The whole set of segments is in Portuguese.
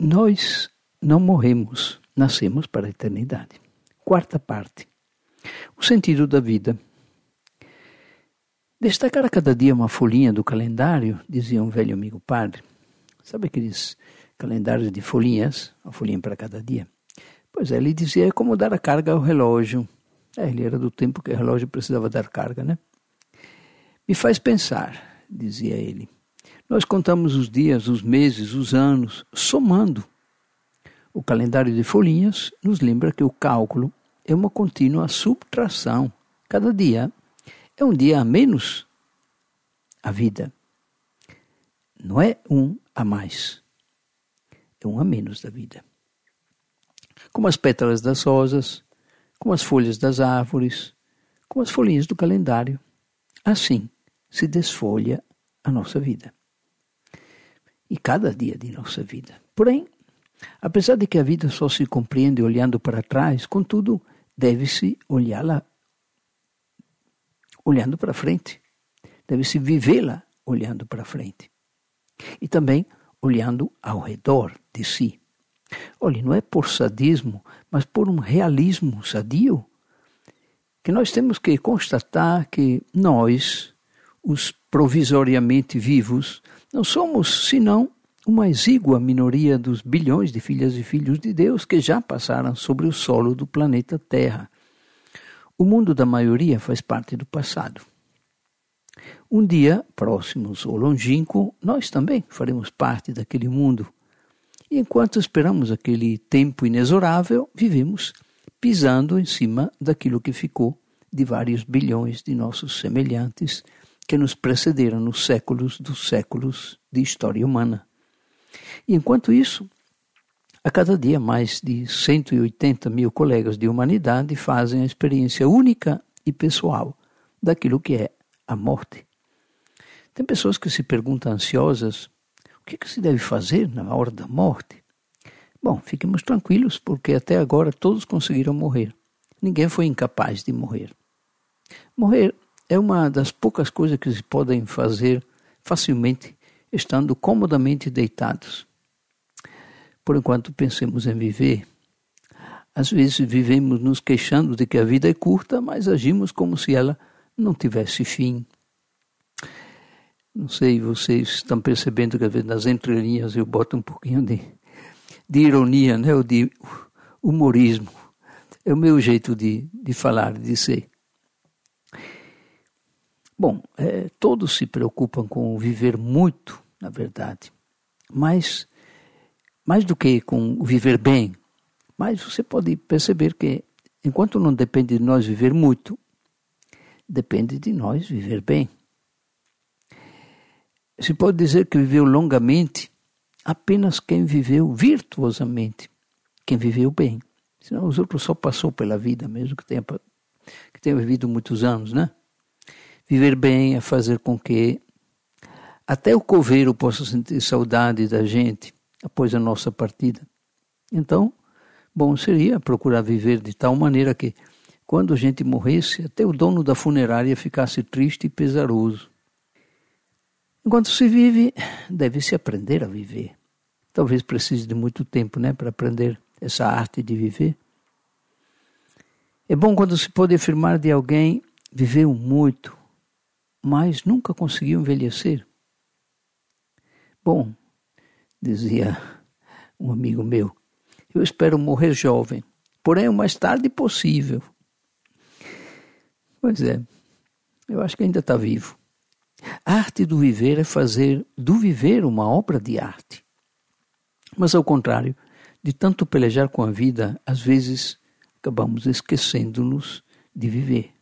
Nós não morremos, nascemos para a eternidade. Quarta parte. O sentido da vida. Destacar a cada dia uma folhinha do calendário, dizia um velho amigo padre. Sabe aqueles calendários de folhinhas, uma folhinha para cada dia? Pois é, ele dizia é como dar a carga ao relógio. É, ele era do tempo que o relógio precisava dar carga, né? Me faz pensar, dizia ele. Nós contamos os dias, os meses, os anos, somando. O calendário de folhinhas nos lembra que o cálculo é uma contínua subtração. Cada dia é um dia a menos a vida. Não é um a mais, é um a menos da vida. Como as pétalas das rosas, como as folhas das árvores, como as folhinhas do calendário. Assim se desfolha a nossa vida. E cada dia de nossa vida. Porém, apesar de que a vida só se compreende olhando para trás, contudo, deve-se olhá-la olhando para frente. Deve-se vivê-la olhando para frente. E também olhando ao redor de si. Olhe, não é por sadismo, mas por um realismo sadio, que nós temos que constatar que nós, os provisoriamente vivos, não somos senão uma exígua minoria dos bilhões de filhas e filhos de Deus que já passaram sobre o solo do planeta Terra o mundo da maioria faz parte do passado. Um dia, próximos ou longínquo, nós também faremos parte daquele mundo. E enquanto esperamos aquele tempo inexorável, vivemos pisando em cima daquilo que ficou de vários bilhões de nossos semelhantes que nos precederam nos séculos dos séculos de história humana. E enquanto isso, a cada dia, mais de 180 mil colegas de humanidade fazem a experiência única e pessoal daquilo que é a morte. Tem pessoas que se perguntam ansiosas o que, que se deve fazer na hora da morte. Bom, fiquemos tranquilos, porque até agora todos conseguiram morrer. Ninguém foi incapaz de morrer. Morrer é uma das poucas coisas que se podem fazer facilmente estando comodamente deitados. Por enquanto pensemos em viver. Às vezes vivemos nos queixando de que a vida é curta, mas agimos como se ela não tivesse fim. Não sei, vocês estão percebendo que às vezes nas entrelinhas eu boto um pouquinho de, de ironia, né? ou de humorismo. É o meu jeito de, de falar, de ser. Bom, é, todos se preocupam com viver muito, na verdade, mas mais do que com o viver bem, mas você pode perceber que enquanto não depende de nós viver muito, depende de nós viver bem. Se pode dizer que viveu longamente apenas quem viveu virtuosamente, quem viveu bem. Senão os outros só passou pela vida, mesmo que tenha, que tenha vivido muitos anos, né? Viver bem é fazer com que até o coveiro possa sentir saudade da gente, após a nossa partida. Então, bom seria procurar viver de tal maneira que, quando a gente morresse, até o dono da funerária ficasse triste e pesaroso. Enquanto se vive, deve-se aprender a viver. Talvez precise de muito tempo né, para aprender essa arte de viver. É bom quando se pode afirmar de alguém viveu muito, mas nunca conseguiu envelhecer. Bom, dizia um amigo meu. Eu espero morrer jovem, porém o mais tarde possível. Pois é, eu acho que ainda está vivo. A arte do viver é fazer do viver uma obra de arte. Mas ao contrário, de tanto pelejar com a vida, às vezes acabamos esquecendo-nos de viver.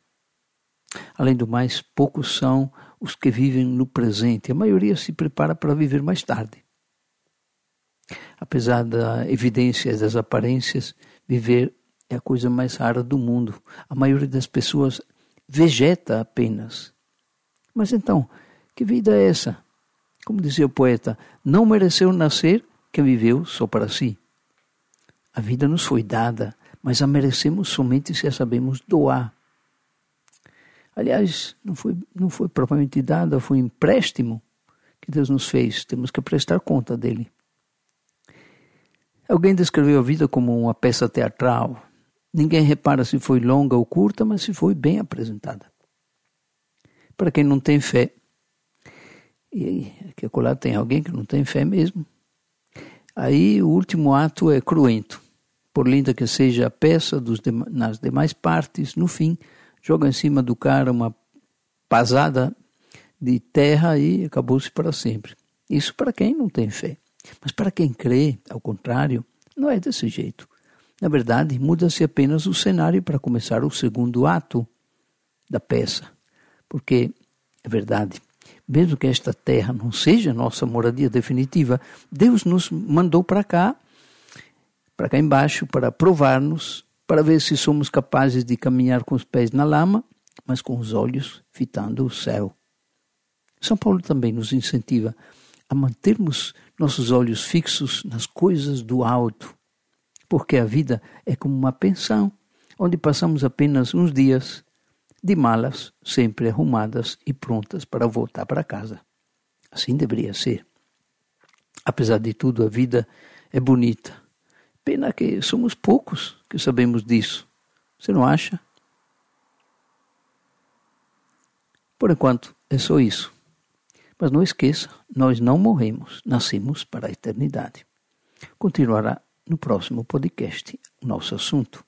Além do mais, poucos são os que vivem no presente. A maioria se prepara para viver mais tarde. Apesar da evidência das aparências, viver é a coisa mais rara do mundo. A maioria das pessoas vegeta apenas. Mas então, que vida é essa? Como dizia o poeta, não mereceu nascer quem viveu só para si. A vida nos foi dada, mas a merecemos somente se a sabemos doar. Aliás, não foi, não foi propriamente dada, foi um empréstimo que Deus nos fez. Temos que prestar conta dele. Alguém descreveu a vida como uma peça teatral. Ninguém repara se foi longa ou curta, mas se foi bem apresentada. Para quem não tem fé, e aqui acolá tem alguém que não tem fé mesmo, aí o último ato é cruento. Por linda que seja a peça dos nas demais partes, no fim, joga em cima do cara uma pasada de terra e acabou-se para sempre. Isso para quem não tem fé. Mas para quem crê, ao contrário, não é desse jeito. Na verdade, muda-se apenas o cenário para começar o segundo ato da peça. Porque, é verdade, mesmo que esta terra não seja nossa moradia definitiva, Deus nos mandou para cá, para cá embaixo, para provar-nos, para ver se somos capazes de caminhar com os pés na lama, mas com os olhos fitando o céu. São Paulo também nos incentiva a mantermos nossos olhos fixos nas coisas do alto, porque a vida é como uma pensão, onde passamos apenas uns dias de malas sempre arrumadas e prontas para voltar para casa. Assim deveria ser. Apesar de tudo, a vida é bonita. Pena que somos poucos que sabemos disso. Você não acha? Por enquanto, é só isso. Mas não esqueça, nós não morremos, nascemos para a eternidade. Continuará no próximo podcast o nosso assunto.